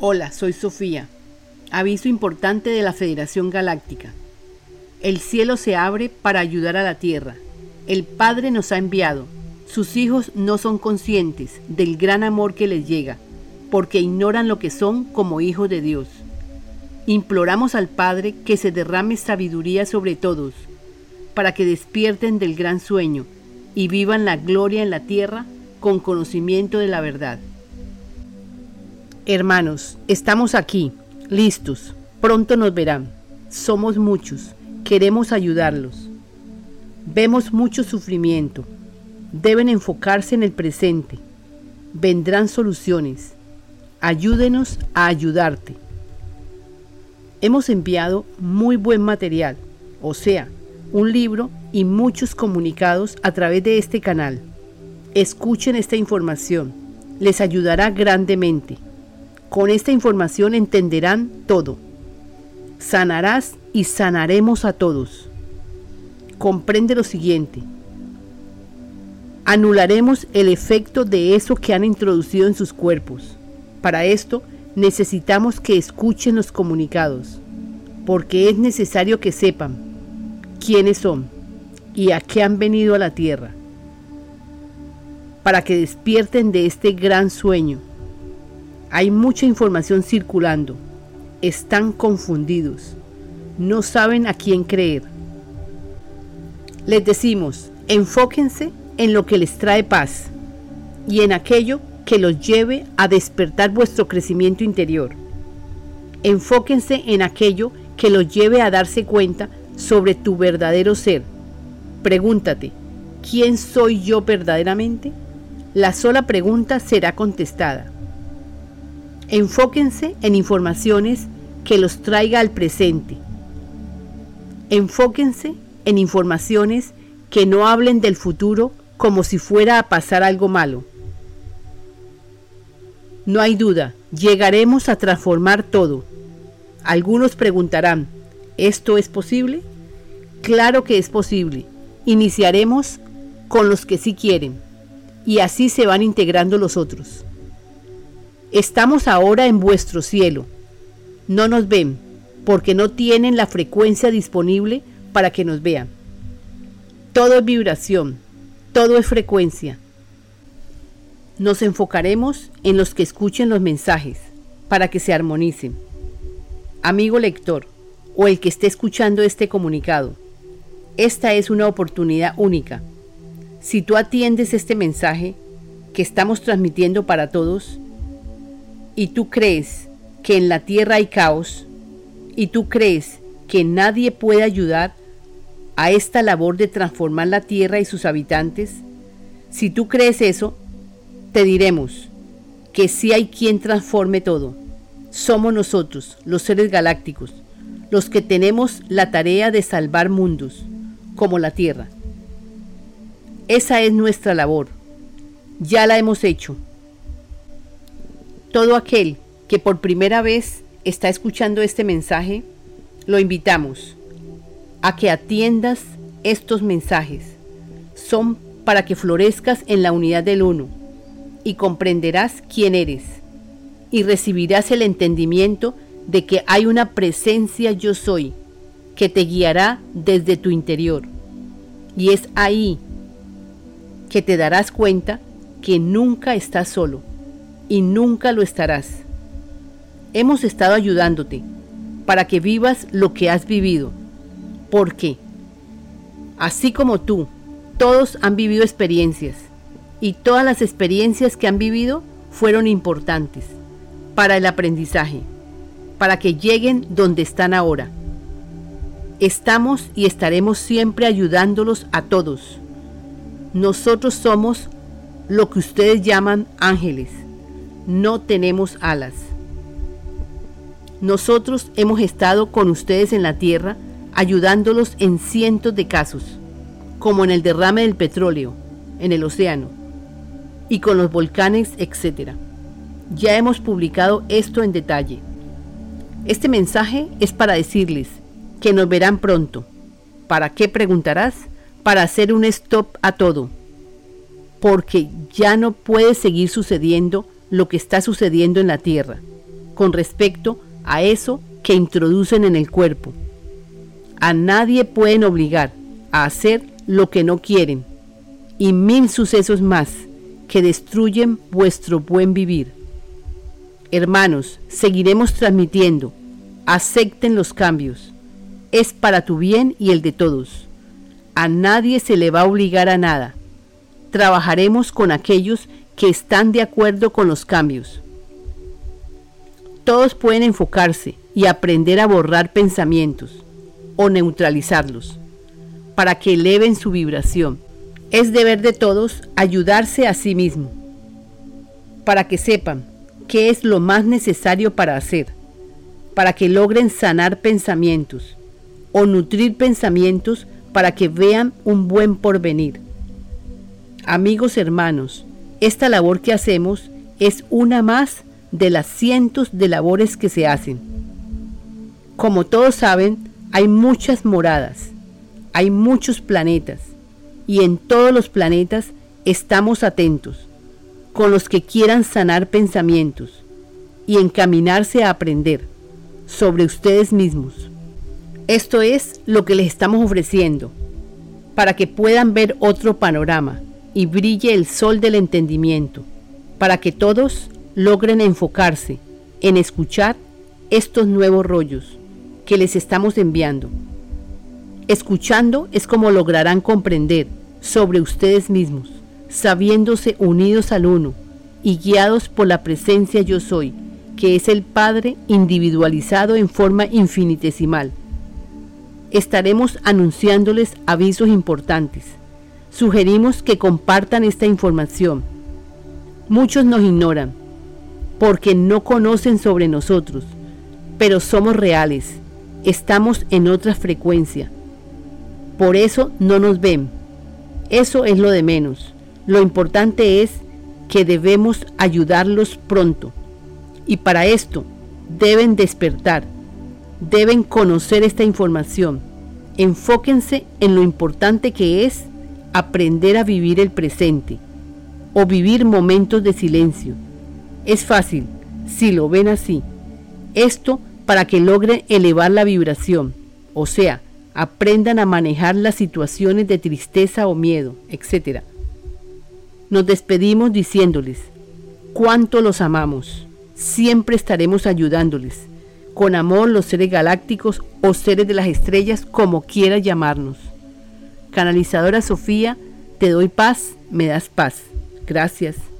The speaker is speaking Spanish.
Hola, soy Sofía. Aviso importante de la Federación Galáctica. El cielo se abre para ayudar a la Tierra. El Padre nos ha enviado. Sus hijos no son conscientes del gran amor que les llega, porque ignoran lo que son como hijos de Dios. Imploramos al Padre que se derrame sabiduría sobre todos, para que despierten del gran sueño y vivan la gloria en la tierra con conocimiento de la verdad. Hermanos, estamos aquí, listos, pronto nos verán. Somos muchos, queremos ayudarlos. Vemos mucho sufrimiento. Deben enfocarse en el presente. Vendrán soluciones. Ayúdenos a ayudarte. Hemos enviado muy buen material, o sea, un libro y muchos comunicados a través de este canal. Escuchen esta información, les ayudará grandemente. Con esta información entenderán todo. Sanarás y sanaremos a todos. Comprende lo siguiente. Anularemos el efecto de eso que han introducido en sus cuerpos. Para esto necesitamos que escuchen los comunicados, porque es necesario que sepan quiénes son y a qué han venido a la tierra, para que despierten de este gran sueño hay mucha información circulando. Están confundidos. No saben a quién creer. Les decimos, enfóquense en lo que les trae paz y en aquello que los lleve a despertar vuestro crecimiento interior. Enfóquense en aquello que los lleve a darse cuenta sobre tu verdadero ser. Pregúntate, ¿quién soy yo verdaderamente? La sola pregunta será contestada. Enfóquense en informaciones que los traiga al presente. Enfóquense en informaciones que no hablen del futuro como si fuera a pasar algo malo. No hay duda, llegaremos a transformar todo. Algunos preguntarán, ¿esto es posible? Claro que es posible. Iniciaremos con los que sí quieren y así se van integrando los otros. Estamos ahora en vuestro cielo. No nos ven porque no tienen la frecuencia disponible para que nos vean. Todo es vibración, todo es frecuencia. Nos enfocaremos en los que escuchen los mensajes para que se armonicen. Amigo lector o el que esté escuchando este comunicado, esta es una oportunidad única. Si tú atiendes este mensaje que estamos transmitiendo para todos, y tú crees que en la tierra hay caos, y tú crees que nadie puede ayudar a esta labor de transformar la tierra y sus habitantes, si tú crees eso, te diremos que sí hay quien transforme todo. Somos nosotros, los seres galácticos, los que tenemos la tarea de salvar mundos, como la Tierra. Esa es nuestra labor. Ya la hemos hecho todo aquel que por primera vez está escuchando este mensaje, lo invitamos a que atiendas estos mensajes. Son para que florezcas en la unidad del uno y comprenderás quién eres y recibirás el entendimiento de que hay una presencia yo soy que te guiará desde tu interior. Y es ahí que te darás cuenta que nunca estás solo y nunca lo estarás. Hemos estado ayudándote para que vivas lo que has vivido, porque, así como tú, todos han vivido experiencias y todas las experiencias que han vivido fueron importantes para el aprendizaje, para que lleguen donde están ahora. Estamos y estaremos siempre ayudándolos a todos. Nosotros somos lo que ustedes llaman ángeles no tenemos alas. Nosotros hemos estado con ustedes en la tierra ayudándolos en cientos de casos, como en el derrame del petróleo, en el océano, y con los volcanes, etc. Ya hemos publicado esto en detalle. Este mensaje es para decirles que nos verán pronto. ¿Para qué preguntarás? Para hacer un stop a todo. Porque ya no puede seguir sucediendo lo que está sucediendo en la tierra. con respecto a eso que introducen en el cuerpo. A nadie pueden obligar a hacer lo que no quieren y mil sucesos más que destruyen vuestro buen vivir. Hermanos, seguiremos transmitiendo. Acepten los cambios. Es para tu bien y el de todos. A nadie se le va a obligar a nada. Trabajaremos con aquellos que están de acuerdo con los cambios. Todos pueden enfocarse y aprender a borrar pensamientos o neutralizarlos para que eleven su vibración. Es deber de todos ayudarse a sí mismo para que sepan qué es lo más necesario para hacer, para que logren sanar pensamientos o nutrir pensamientos para que vean un buen porvenir. Amigos hermanos, esta labor que hacemos es una más de las cientos de labores que se hacen. Como todos saben, hay muchas moradas, hay muchos planetas, y en todos los planetas estamos atentos, con los que quieran sanar pensamientos y encaminarse a aprender sobre ustedes mismos. Esto es lo que les estamos ofreciendo, para que puedan ver otro panorama y brille el sol del entendimiento, para que todos logren enfocarse en escuchar estos nuevos rollos que les estamos enviando. Escuchando es como lograrán comprender sobre ustedes mismos, sabiéndose unidos al uno y guiados por la presencia yo soy, que es el Padre individualizado en forma infinitesimal. Estaremos anunciándoles avisos importantes. Sugerimos que compartan esta información. Muchos nos ignoran, porque no conocen sobre nosotros, pero somos reales, estamos en otra frecuencia. Por eso no nos ven. Eso es lo de menos. Lo importante es que debemos ayudarlos pronto. Y para esto deben despertar, deben conocer esta información. Enfóquense en lo importante que es aprender a vivir el presente o vivir momentos de silencio es fácil, si lo ven así. Esto para que logren elevar la vibración, o sea, aprendan a manejar las situaciones de tristeza o miedo, etc. Nos despedimos diciéndoles cuánto los amamos. Siempre estaremos ayudándoles. Con amor los seres galácticos o seres de las estrellas, como quiera llamarnos. Canalizadora Sofía, te doy paz, me das paz. Gracias.